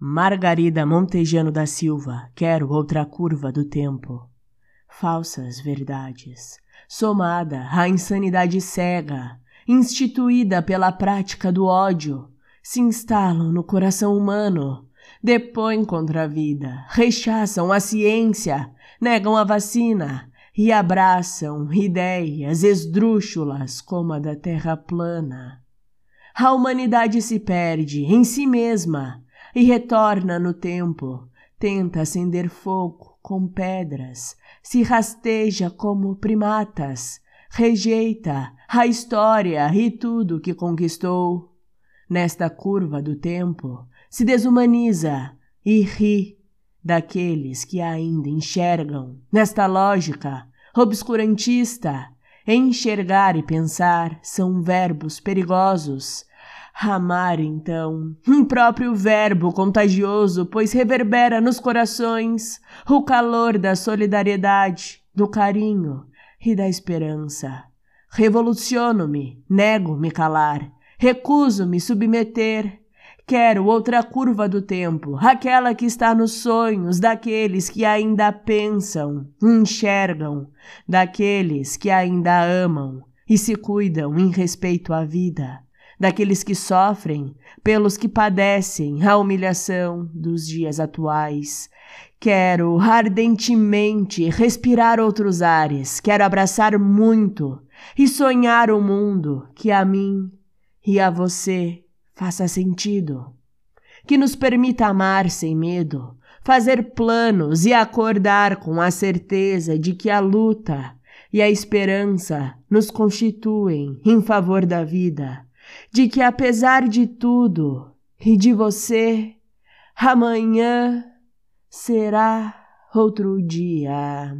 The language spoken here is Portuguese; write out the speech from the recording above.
Margarida Montejano da Silva, quero outra curva do tempo. Falsas verdades, somada à insanidade cega, instituída pela prática do ódio, se instalam no coração humano, depõem contra a vida, rechaçam a ciência, negam a vacina e abraçam ideias esdrúxulas como a da terra plana. A humanidade se perde em si mesma e retorna no tempo, tenta acender fogo com pedras, se rasteja como primatas, rejeita a história e tudo que conquistou. Nesta curva do tempo, se desumaniza e ri daqueles que ainda enxergam, nesta lógica obscurantista, enxergar e pensar são verbos perigosos Amar, então, um próprio verbo contagioso, pois reverbera nos corações o calor da solidariedade, do carinho e da esperança. Revoluciono-me, nego-me calar, recuso-me submeter. Quero outra curva do tempo, aquela que está nos sonhos daqueles que ainda pensam, enxergam, daqueles que ainda amam e se cuidam em respeito à vida daqueles que sofrem, pelos que padecem a humilhação dos dias atuais. Quero ardentemente respirar outros ares, quero abraçar muito e sonhar o um mundo que a mim e a você faça sentido, que nos permita amar sem medo, fazer planos e acordar com a certeza de que a luta e a esperança nos constituem em favor da vida de que apesar de tudo e de você, amanhã será outro dia.